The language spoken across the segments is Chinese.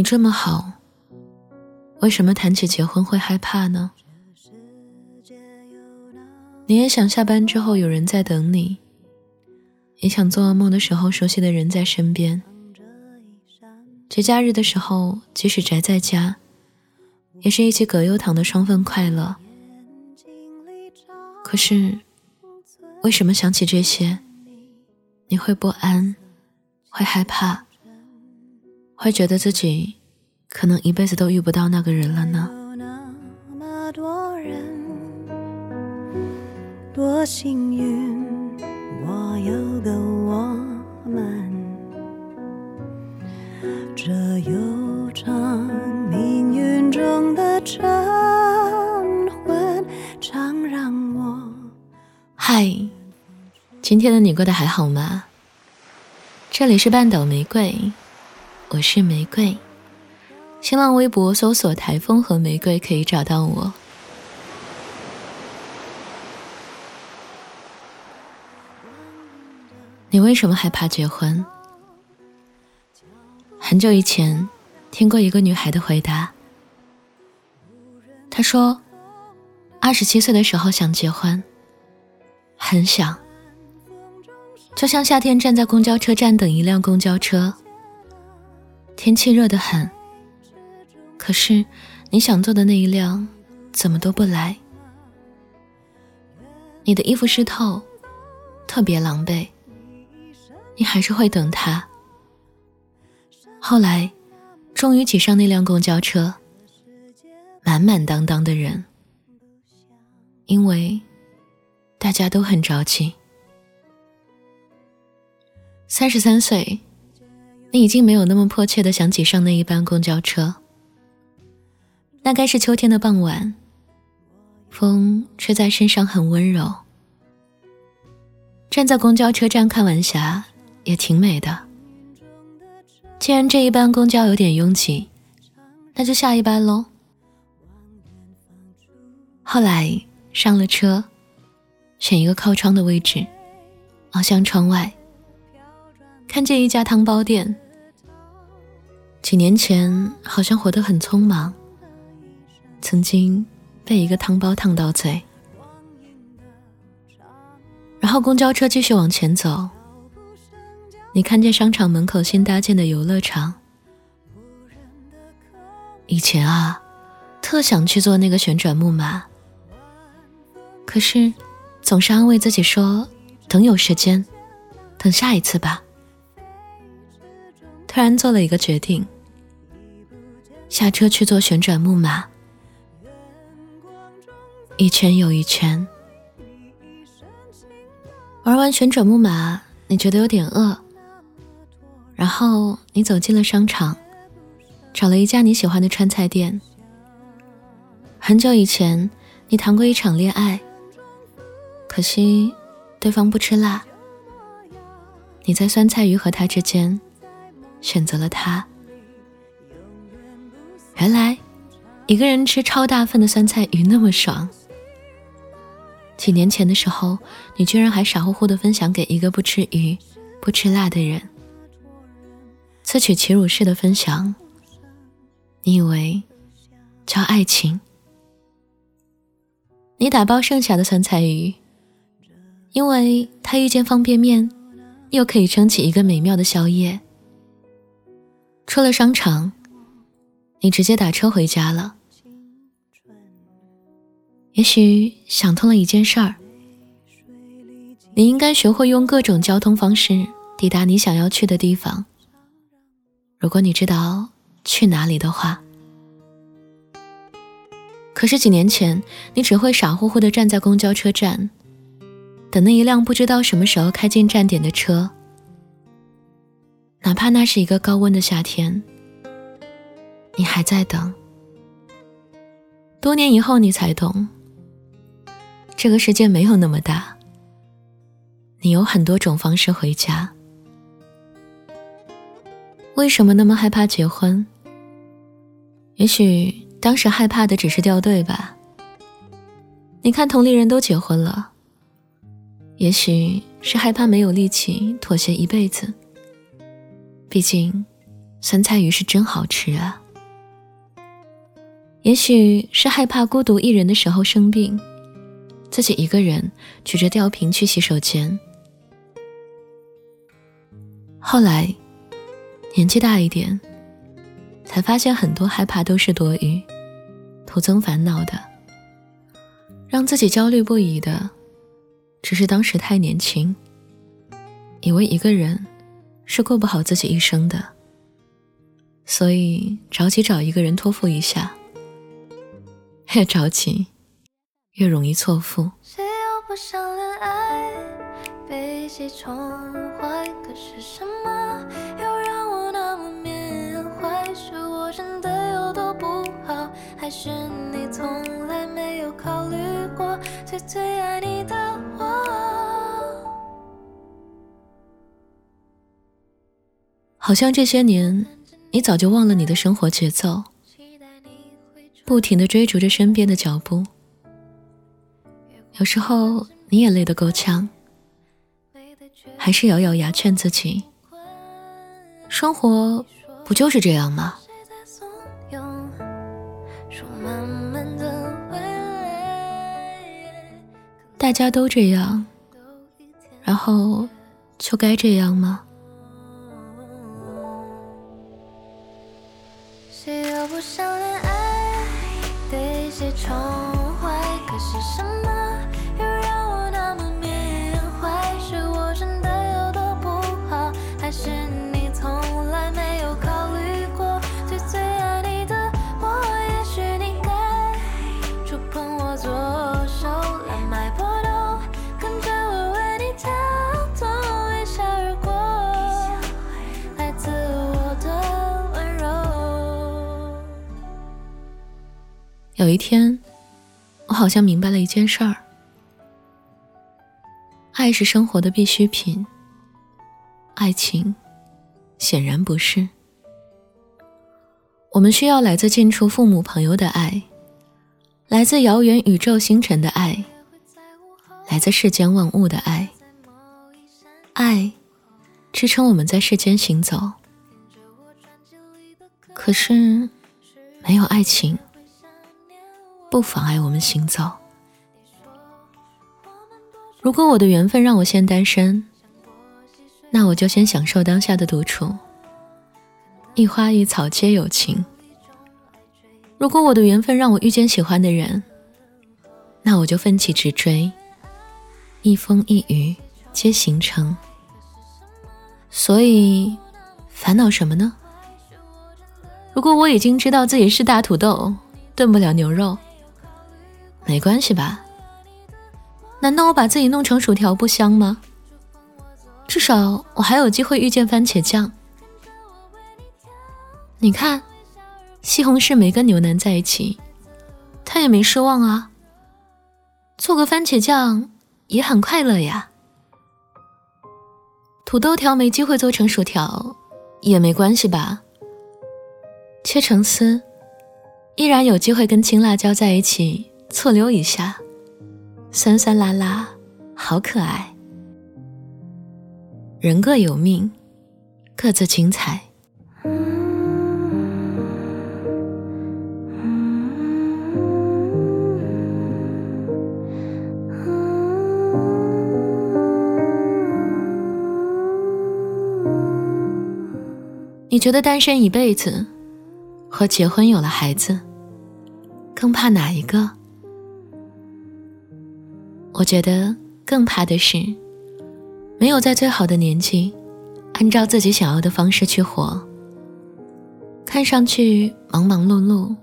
你这么好，为什么谈起结婚会害怕呢？你也想下班之后有人在等你，也想做噩梦的时候熟悉的人在身边。节假日的时候，即使宅在家，也是一起葛优躺的双份快乐。可是，为什么想起这些，你会不安，会害怕，会觉得自己可能一辈子都遇不到那个人了呢？多幸运，我有个我们，这悠长命运中的晨昏，常让我。嗨，今天的你过得还好吗？这里是半岛玫瑰，我是玫瑰。新浪微博搜索“台风和玫瑰”可以找到我。你为什么害怕结婚？很久以前，听过一个女孩的回答。她说，二十七岁的时候想结婚，很想，就像夏天站在公交车站等一辆公交车，天气热得很，可是你想坐的那一辆怎么都不来，你的衣服湿透，特别狼狈。你还是会等他。后来，终于挤上那辆公交车，满满当当的人，因为大家都很着急。三十三岁，你已经没有那么迫切的想挤上那一班公交车。那该是秋天的傍晚，风吹在身上很温柔。站在公交车站看晚霞。也挺美的。既然这一班公交有点拥挤，那就下一班喽。后来上了车，选一个靠窗的位置，望向窗外，看见一家汤包店。几年前好像活得很匆忙，曾经被一个汤包烫到嘴。然后公交车继续往前走。你看见商场门口新搭建的游乐场，以前啊，特想去坐那个旋转木马，可是总是安慰自己说等有时间，等下一次吧。突然做了一个决定，下车去坐旋转木马，一圈又一圈，玩完旋转木马，你觉得有点饿。然后你走进了商场，找了一家你喜欢的川菜店。很久以前，你谈过一场恋爱，可惜对方不吃辣。你在酸菜鱼和他之间选择了他。原来，一个人吃超大份的酸菜鱼那么爽。几年前的时候，你居然还傻乎乎的分享给一个不吃鱼、不吃辣的人。自取其辱式的分享，你以为叫爱情？你打包剩下的酸菜鱼，因为它遇见方便面，又可以撑起一个美妙的宵夜。出了商场，你直接打车回家了。也许想通了一件事儿，你应该学会用各种交通方式抵达你想要去的地方。如果你知道去哪里的话，可是几年前你只会傻乎乎的站在公交车站，等那一辆不知道什么时候开进站点的车，哪怕那是一个高温的夏天，你还在等。多年以后你才懂，这个世界没有那么大，你有很多种方式回家。为什么那么害怕结婚？也许当时害怕的只是掉队吧。你看同龄人都结婚了，也许是害怕没有力气妥协一辈子。毕竟，酸菜鱼是真好吃啊。也许是害怕孤独一人的时候生病，自己一个人举着吊瓶去洗手间。后来年纪大一点，才发现很多害怕都是多余、徒增烦恼的。让自己焦虑不已的，只是当时太年轻，以为一个人是过不好自己一生的，所以着急找一个人托付一下。越着急，越容易错付。谁又不想恋爱，被谁宠坏？可是什么又让我那么缅怀？是我真的有多不好，还是你从来没有考虑过最最爱你的我？好像这些年，你早就忘了你的生活节奏。不停的追逐着身边的脚步，有时候你也累得够呛，还是咬咬牙劝自己：生活不就是这样吗？大家都这样，然后就该这样吗？谁又不想恋爱？被谁宠？可是什么又让我那么缅怀？是我真的有多不好，还是你从来没有考虑过最最爱你的我？也许你该触碰我左手，蓝脉搏动，跟着我为你跳动，一笑而过，来自我的温柔。有一天，我好像明白了一件事儿：爱是生活的必需品，爱情显然不是。我们需要来自近处父母朋友的爱，来自遥远宇宙星辰的爱，来自世间万物的爱。爱支撑我们在世间行走，可是没有爱情。不妨碍我们行走。如果我的缘分让我先单身，那我就先享受当下的独处，一花一草皆有情。如果我的缘分让我遇见喜欢的人，那我就奋起直追，一风一雨皆行程。所以，烦恼什么呢？如果我已经知道自己是大土豆，炖不了牛肉。没关系吧？难道我把自己弄成薯条不香吗？至少我还有机会遇见番茄酱。你看，西红柿没跟牛腩在一起，他也没失望啊。做个番茄酱也很快乐呀。土豆条没机会做成薯条，也没关系吧？切成丝，依然有机会跟青辣椒在一起。错溜一下，酸酸辣辣，好可爱。人各有命，各自精彩。你觉得单身一辈子，和结婚有了孩子，更怕哪一个？我觉得更怕的是，没有在最好的年纪，按照自己想要的方式去活。看上去忙忙碌碌，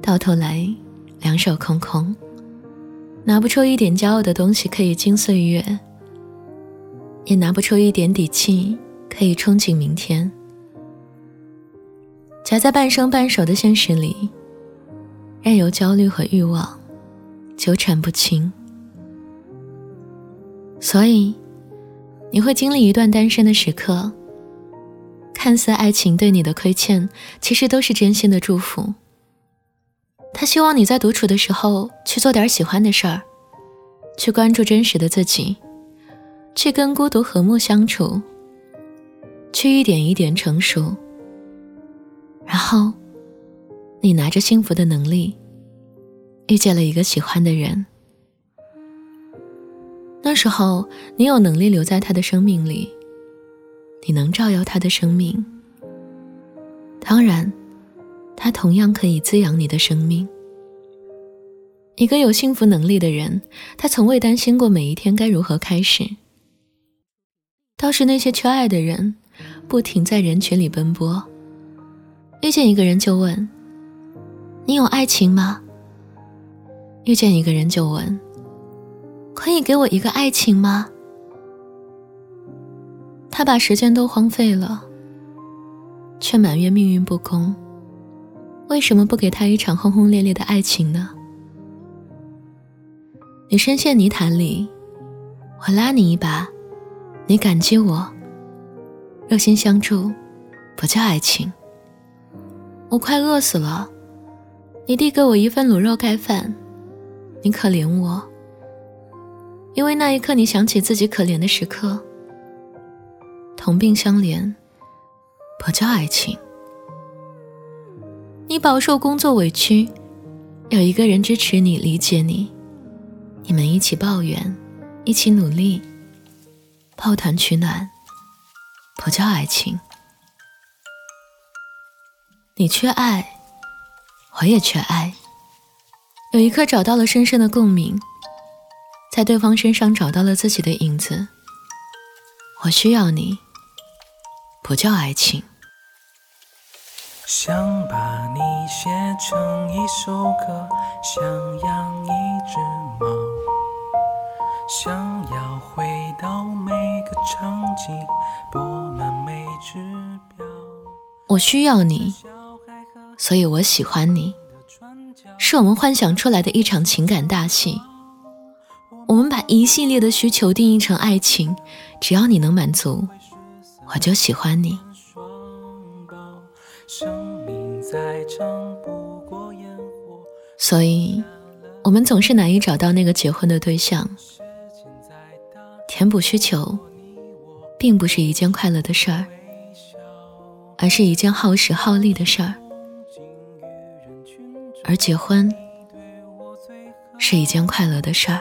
到头来两手空空，拿不出一点骄傲的东西可以经岁月，也拿不出一点底气可以憧憬明天。夹在半生半熟的现实里，任由焦虑和欲望纠缠不清。所以，你会经历一段单身的时刻。看似爱情对你的亏欠，其实都是真心的祝福。他希望你在独处的时候去做点喜欢的事儿，去关注真实的自己，去跟孤独和睦相处，去一点一点成熟，然后，你拿着幸福的能力，遇见了一个喜欢的人。那时候，你有能力留在他的生命里，你能照耀他的生命。当然，他同样可以滋养你的生命。一个有幸福能力的人，他从未担心过每一天该如何开始。倒是那些缺爱的人，不停在人群里奔波，遇见一个人就问：“你有爱情吗？”遇见一个人就问：“可以给我一个爱情吗？”他把时间都荒废了，却埋怨命运不公。为什么不给他一场轰轰烈烈的爱情呢？你深陷泥潭里，我拉你一把，你感激我，热心相助，不叫爱情。我快饿死了，你递给我一份卤肉盖饭，你可怜我，因为那一刻你想起自己可怜的时刻。同病相怜，不叫爱情。你饱受工作委屈，有一个人支持你，理解你。你们一起抱怨，一起努力，抱团取暖，不叫爱情。你缺爱，我也缺爱。有一刻找到了深深的共鸣，在对方身上找到了自己的影子。我需要你，不叫爱情。想把你写成一首歌，想养一只猫。想要回到每个场景，拨满每只表。我需要你，所以我喜欢你，是我们幻想出来的一场情感大戏。我们把一系列的需求定义成爱情，只要你能满足，我就喜欢你。所以，我们总是难以找到那个结婚的对象。填补需求，并不是一件快乐的事儿，而是一件耗时耗力的事儿。而结婚是一件快乐的事儿。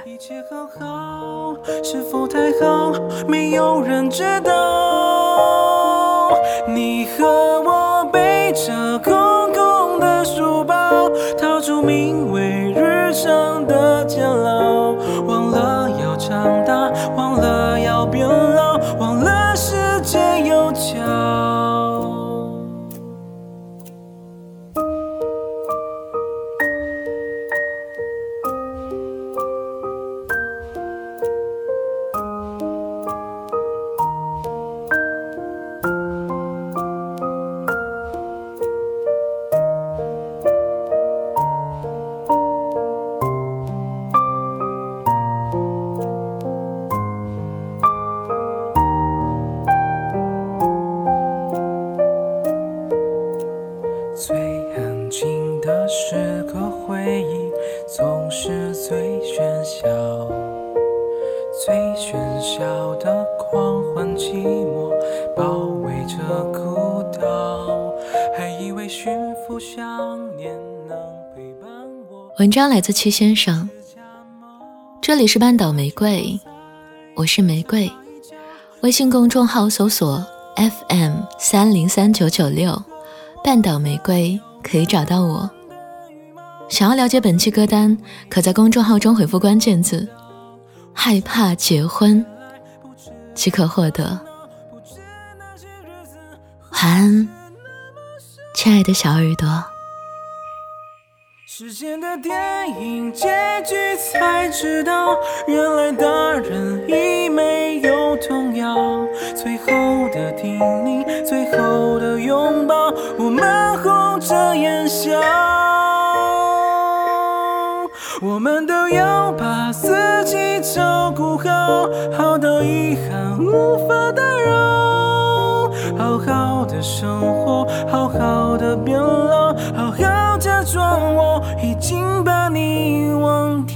是否太好，没有人知道。你和我背着空空的书包，逃出名为日常文章来自七先生，这里是半岛玫瑰，我是玫瑰。微信公众号搜索 FM 三零三九九六，半岛玫瑰可以找到我。想要了解本期歌单，可在公众号中回复关键字“害怕结婚”，即可获得。晚安，亲爱的小耳朵。时间的电影结局才知道，原来大人已没有童谣。最后的叮咛，最后的拥抱，我们红着眼笑。我们都要把好，好到遗憾无法打扰。好好的生活，好好的变老，好好假装我。已经把你忘掉。